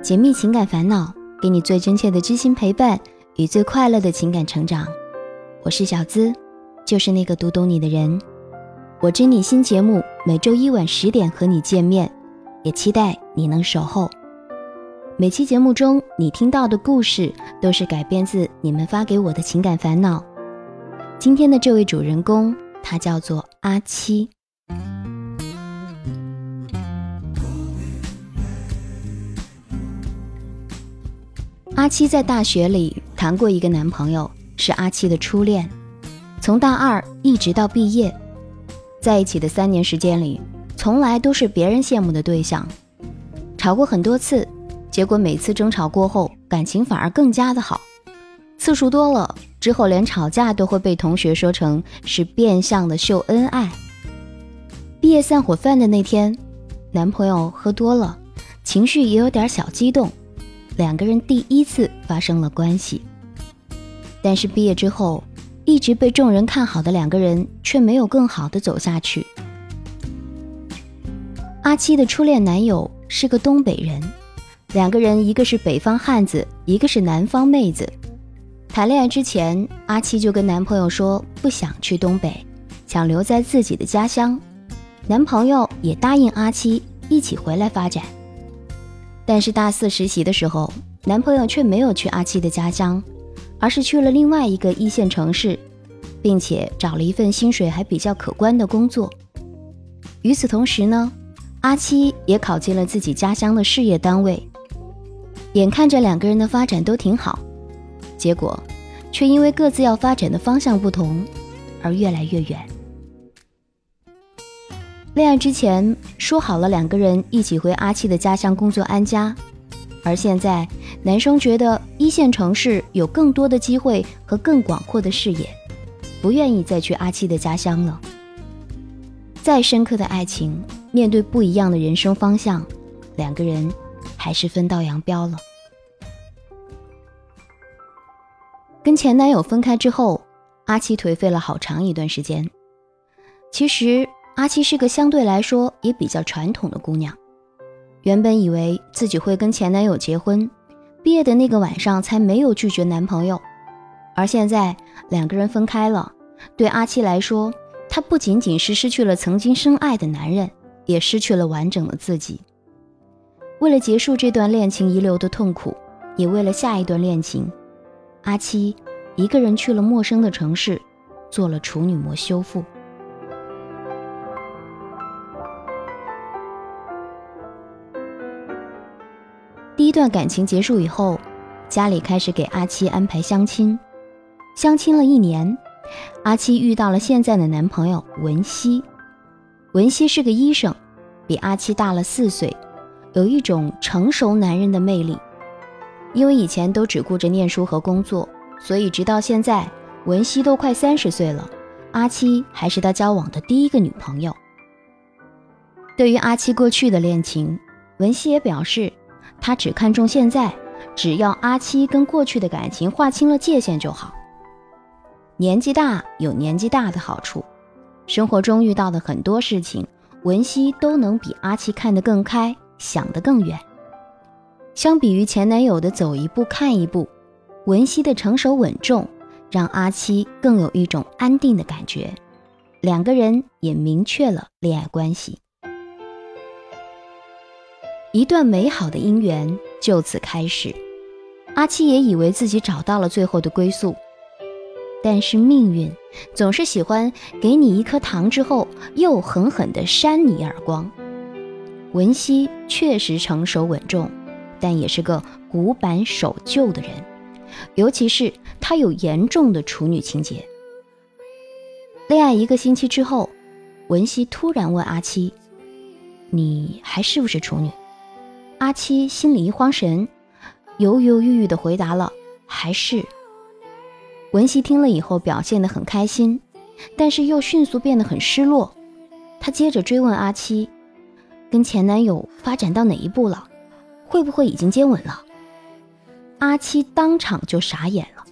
解密情感烦恼，给你最真切的知心陪伴与最快乐的情感成长。我是小资，就是那个读懂你的人。我知你新节目每周一晚十点和你见面，也期待你能守候。每期节目中你听到的故事都是改编自你们发给我的情感烦恼。今天的这位主人公，他叫做阿七。阿七在大学里谈过一个男朋友，是阿七的初恋，从大二一直到毕业，在一起的三年时间里，从来都是别人羡慕的对象。吵过很多次，结果每次争吵过后，感情反而更加的好。次数多了之后，连吵架都会被同学说成是变相的秀恩爱。毕业散伙饭的那天，男朋友喝多了，情绪也有点小激动。两个人第一次发生了关系，但是毕业之后，一直被众人看好的两个人却没有更好的走下去。阿七的初恋男友是个东北人，两个人一个是北方汉子，一个是南方妹子。谈恋爱之前，阿七就跟男朋友说不想去东北，想留在自己的家乡。男朋友也答应阿七一起回来发展。但是大四实习的时候，男朋友却没有去阿七的家乡，而是去了另外一个一线城市，并且找了一份薪水还比较可观的工作。与此同时呢，阿七也考进了自己家乡的事业单位。眼看着两个人的发展都挺好，结果却因为各自要发展的方向不同，而越来越远。恋爱之前说好了两个人一起回阿七的家乡工作安家，而现在男生觉得一线城市有更多的机会和更广阔的视野，不愿意再去阿七的家乡了。再深刻的爱情，面对不一样的人生方向，两个人还是分道扬镳了。跟前男友分开之后，阿七颓废了好长一段时间。其实。阿七是个相对来说也比较传统的姑娘，原本以为自己会跟前男友结婚，毕业的那个晚上才没有拒绝男朋友，而现在两个人分开了，对阿七来说，她不仅仅是失去了曾经深爱的男人，也失去了完整的自己。为了结束这段恋情遗留的痛苦，也为了下一段恋情，阿七一个人去了陌生的城市，做了处女膜修复。段感情结束以后，家里开始给阿七安排相亲。相亲了一年，阿七遇到了现在的男朋友文熙。文熙是个医生，比阿七大了四岁，有一种成熟男人的魅力。因为以前都只顾着念书和工作，所以直到现在，文熙都快三十岁了，阿七还是他交往的第一个女朋友。对于阿七过去的恋情，文熙也表示。他只看重现在，只要阿七跟过去的感情划清了界限就好。年纪大有年纪大的好处，生活中遇到的很多事情，文熙都能比阿七看得更开，想得更远。相比于前男友的走一步看一步，文熙的成熟稳重，让阿七更有一种安定的感觉。两个人也明确了恋爱关系。一段美好的姻缘就此开始，阿七也以为自己找到了最后的归宿，但是命运总是喜欢给你一颗糖之后又狠狠地扇你耳光。文熙确实成熟稳重，但也是个古板守旧的人，尤其是她有严重的处女情节。恋爱一个星期之后，文熙突然问阿七：“你还是不是处女？”阿七心里一慌神，犹犹豫豫地回答了：“还是。”文熙听了以后表现得很开心，但是又迅速变得很失落。她接着追问阿七：“跟前男友发展到哪一步了？会不会已经接吻了？”阿七当场就傻眼了。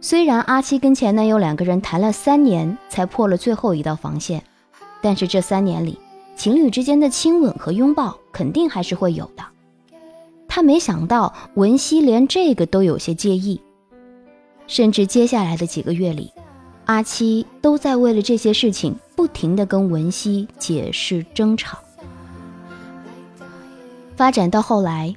虽然阿七跟前男友两个人谈了三年才破了最后一道防线，但是这三年里，情侣之间的亲吻和拥抱肯定还是会有的，他没想到文熙连这个都有些介意，甚至接下来的几个月里，阿七都在为了这些事情不停地跟文熙解释争吵。发展到后来，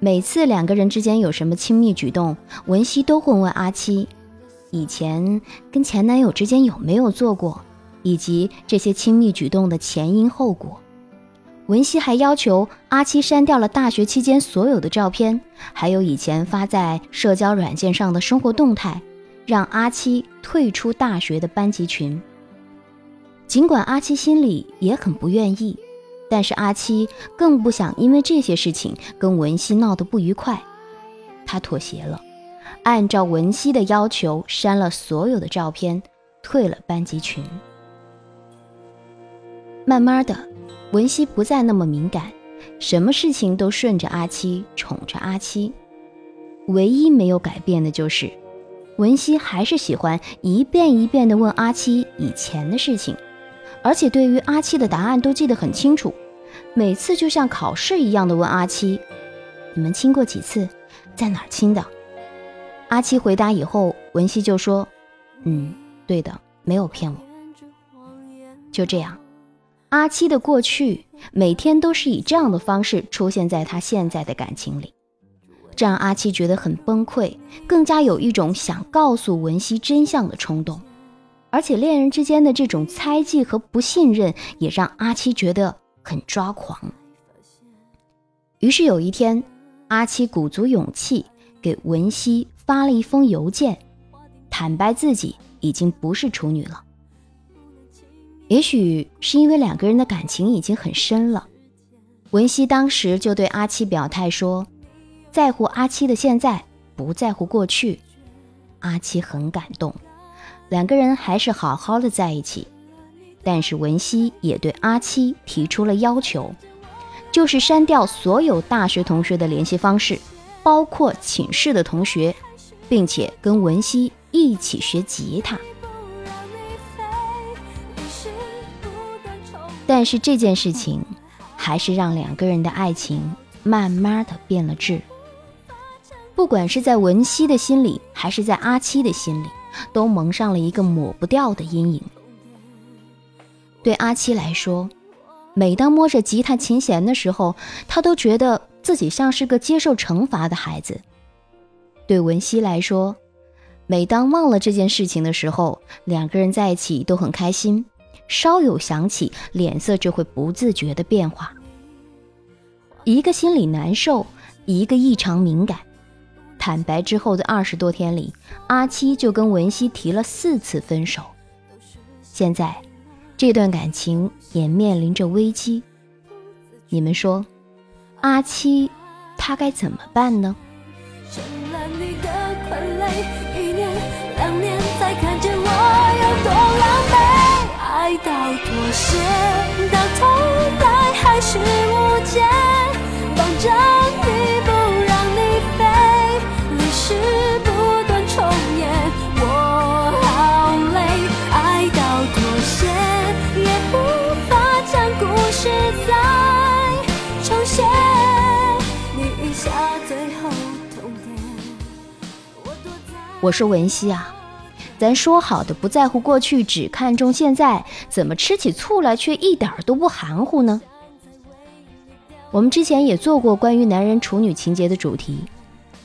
每次两个人之间有什么亲密举动，文熙都会问阿七，以前跟前男友之间有没有做过，以及这些亲密举动的前因后果。文熙还要求阿七删掉了大学期间所有的照片，还有以前发在社交软件上的生活动态，让阿七退出大学的班级群。尽管阿七心里也很不愿意，但是阿七更不想因为这些事情跟文熙闹得不愉快，他妥协了，按照文熙的要求删了所有的照片，退了班级群。慢慢的。文熙不再那么敏感，什么事情都顺着阿七，宠着阿七。唯一没有改变的就是，文熙还是喜欢一遍一遍的问阿七以前的事情，而且对于阿七的答案都记得很清楚，每次就像考试一样的问阿七：“你们亲过几次？在哪儿亲的？”阿七回答以后，文熙就说：“嗯，对的，没有骗我。”就这样。阿七的过去每天都是以这样的方式出现在他现在的感情里，这让阿七觉得很崩溃，更加有一种想告诉文熙真相的冲动。而且恋人之间的这种猜忌和不信任也让阿七觉得很抓狂。于是有一天，阿七鼓足勇气给文熙发了一封邮件，坦白自己已经不是处女了。也许是因为两个人的感情已经很深了，文熙当时就对阿七表态说：“在乎阿七的现在，不在乎过去。”阿七很感动，两个人还是好好的在一起。但是文熙也对阿七提出了要求，就是删掉所有大学同学的联系方式，包括寝室的同学，并且跟文熙一起学吉他。但是这件事情，还是让两个人的爱情慢慢的变了质。不管是在文熙的心里，还是在阿七的心里，都蒙上了一个抹不掉的阴影。对阿七来说，每当摸着吉他琴弦的时候，他都觉得自己像是个接受惩罚的孩子。对文熙来说，每当忘了这件事情的时候，两个人在一起都很开心。稍有想起，脸色就会不自觉的变化。一个心里难受，一个异常敏感。坦白之后的二十多天里，阿七就跟文熙提了四次分手。现在，这段感情也面临着危机。你们说，阿七他该怎么办呢？爱到妥协，到头来还是无解。绑着你不让你飞，历史不断重演，我好累。爱到妥协，也无法将故事再重写。你一下最后痛点，我说文熙啊。咱说好的不在乎过去，只看重现在，怎么吃起醋来却一点都不含糊呢？我们之前也做过关于男人处女情节的主题。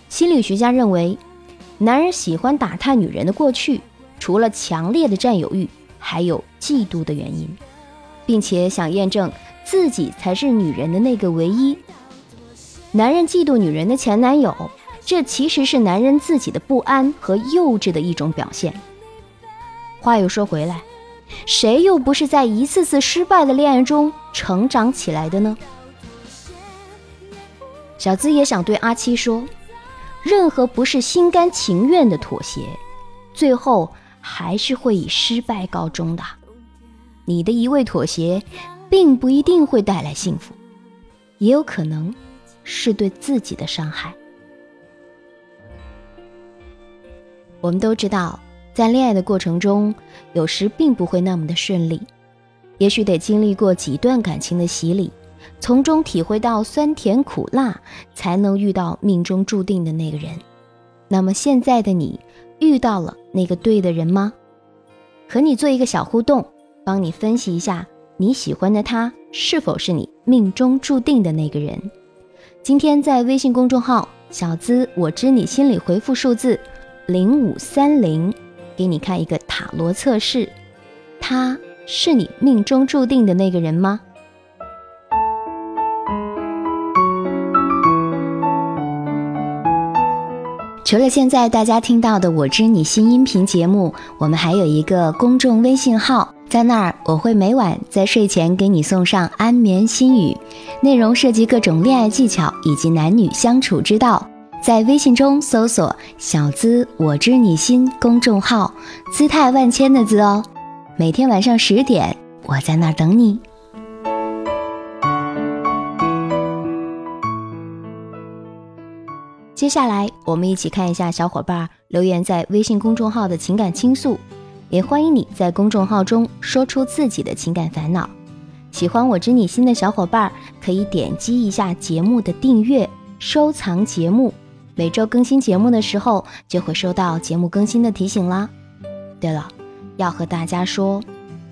心理学家认为，男人喜欢打探女人的过去，除了强烈的占有欲，还有嫉妒的原因，并且想验证自己才是女人的那个唯一。男人嫉妒女人的前男友。这其实是男人自己的不安和幼稚的一种表现。话又说回来，谁又不是在一次次失败的恋爱中成长起来的呢？小资也想对阿七说，任何不是心甘情愿的妥协，最后还是会以失败告终的。你的一味妥协，并不一定会带来幸福，也有可能是对自己的伤害。我们都知道，在恋爱的过程中，有时并不会那么的顺利，也许得经历过几段感情的洗礼，从中体会到酸甜苦辣，才能遇到命中注定的那个人。那么现在的你，遇到了那个对的人吗？和你做一个小互动，帮你分析一下你喜欢的他是否是你命中注定的那个人。今天在微信公众号“小资我知你心里”回复数字零五三零，给你看一个塔罗测试，他是你命中注定的那个人吗？除了现在大家听到的“我知你心”音频节目，我们还有一个公众微信号，在那儿我会每晚在睡前给你送上安眠心语，内容涉及各种恋爱技巧以及男女相处之道。在微信中搜索“小资我知你心”公众号，姿态万千的“资”哦。每天晚上十点，我在那儿等你。接下来，我们一起看一下小伙伴留言在微信公众号的情感倾诉，也欢迎你在公众号中说出自己的情感烦恼。喜欢我知你心的小伙伴可以点击一下节目的订阅、收藏节目，每周更新节目的时候就会收到节目更新的提醒啦。对了，要和大家说，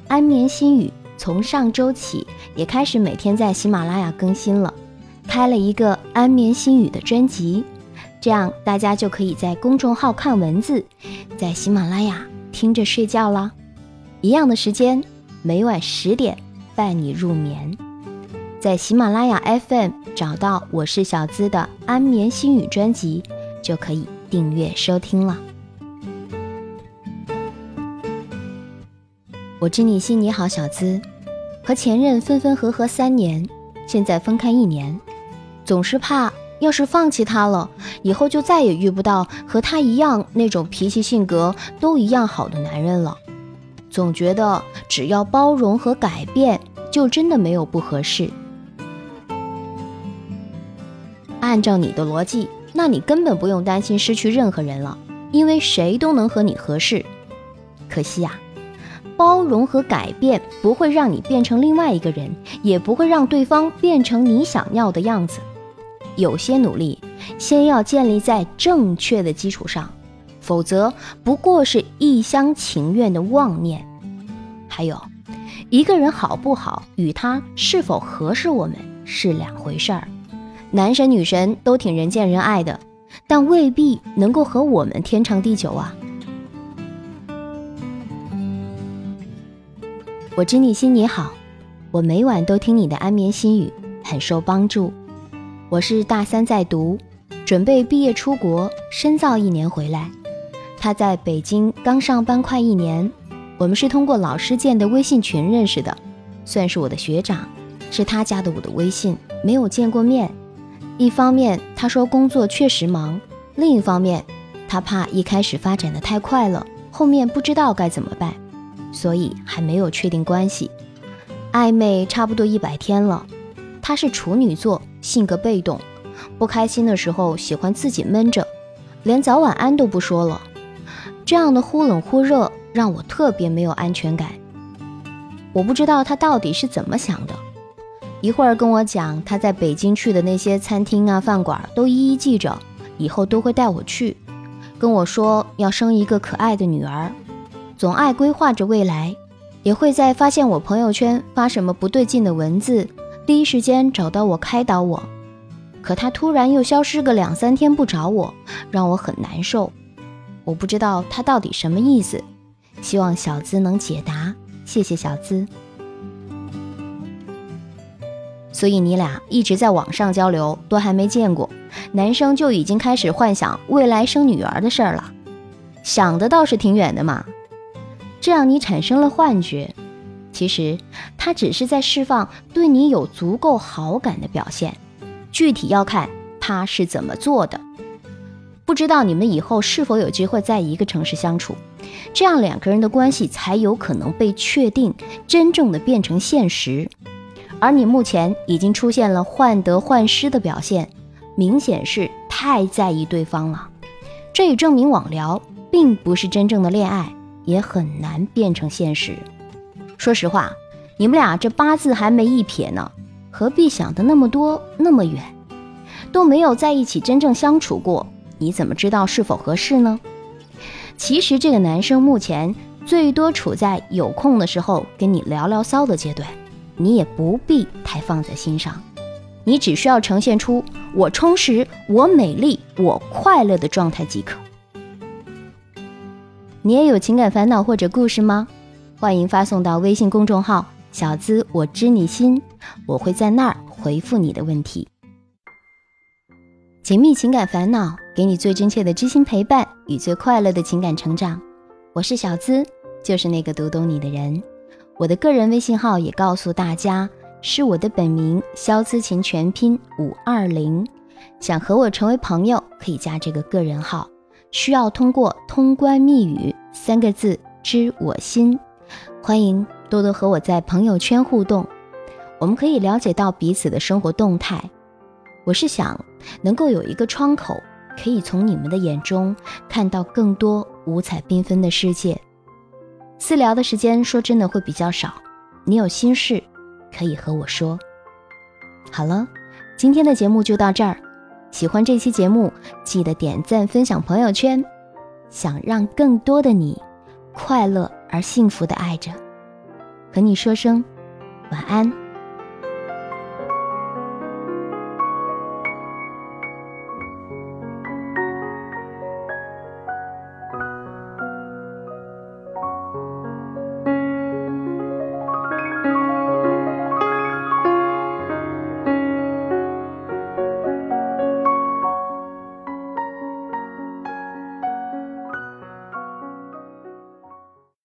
安眠心语从上周起也开始每天在喜马拉雅更新了，开了一个安眠心语的专辑。这样大家就可以在公众号看文字，在喜马拉雅听着睡觉啦。一样的时间，每晚十点伴你入眠。在喜马拉雅 FM 找到我是小资的安眠心语专辑，就可以订阅收听了。我知你心，你好，小资，和前任分分合合三年，现在分开一年，总是怕。要是放弃他了，以后就再也遇不到和他一样那种脾气性格都一样好的男人了。总觉得只要包容和改变，就真的没有不合适。按照你的逻辑，那你根本不用担心失去任何人了，因为谁都能和你合适。可惜呀，包容和改变不会让你变成另外一个人，也不会让对方变成你想要的样子。有些努力，先要建立在正确的基础上，否则不过是一厢情愿的妄念。还有，一个人好不好，与他是否合适我们是两回事儿。男神女神都挺人见人爱的，但未必能够和我们天长地久啊。我知你心你好，我每晚都听你的安眠心语，很受帮助。我是大三在读，准备毕业出国深造一年回来。他在北京刚上班快一年，我们是通过老师建的微信群认识的，算是我的学长。是他加的我的微信，没有见过面。一方面他说工作确实忙，另一方面他怕一开始发展的太快了，后面不知道该怎么办，所以还没有确定关系。暧昧差不多一百天了，他是处女座。性格被动，不开心的时候喜欢自己闷着，连早晚安都不说了。这样的忽冷忽热让我特别没有安全感。我不知道他到底是怎么想的。一会儿跟我讲他在北京去的那些餐厅啊饭馆都一一记着，以后都会带我去。跟我说要生一个可爱的女儿，总爱规划着未来，也会在发现我朋友圈发什么不对劲的文字。第一时间找到我开导我，可他突然又消失个两三天不找我，让我很难受。我不知道他到底什么意思，希望小资能解答，谢谢小资。所以你俩一直在网上交流，都还没见过，男生就已经开始幻想未来生女儿的事儿了，想的倒是挺远的嘛，这让你产生了幻觉。其实他只是在释放对你有足够好感的表现，具体要看他是怎么做的。不知道你们以后是否有机会在一个城市相处，这样两个人的关系才有可能被确定，真正的变成现实。而你目前已经出现了患得患失的表现，明显是太在意对方了。这也证明网聊并不是真正的恋爱，也很难变成现实。说实话，你们俩这八字还没一撇呢，何必想的那么多那么远？都没有在一起真正相处过，你怎么知道是否合适呢？其实这个男生目前最多处在有空的时候跟你聊聊骚的阶段，你也不必太放在心上，你只需要呈现出我充实、我美丽、我快乐的状态即可。你也有情感烦恼或者故事吗？欢迎发送到微信公众号“小资我知你心”，我会在那儿回复你的问题。解密情感烦恼，给你最真切的知心陪伴与最快乐的情感成长。我是小资，就是那个读懂你的人。我的个人微信号也告诉大家，是我的本名肖姿琴全拼五二零。想和我成为朋友，可以加这个个人号，需要通过通关密语三个字“知我心”。欢迎多多和我在朋友圈互动，我们可以了解到彼此的生活动态。我是想能够有一个窗口，可以从你们的眼中看到更多五彩缤纷的世界。私聊的时间说真的会比较少，你有心事可以和我说。好了，今天的节目就到这儿。喜欢这期节目，记得点赞分享朋友圈。想让更多的你快乐而幸福的爱着，和你说声晚安。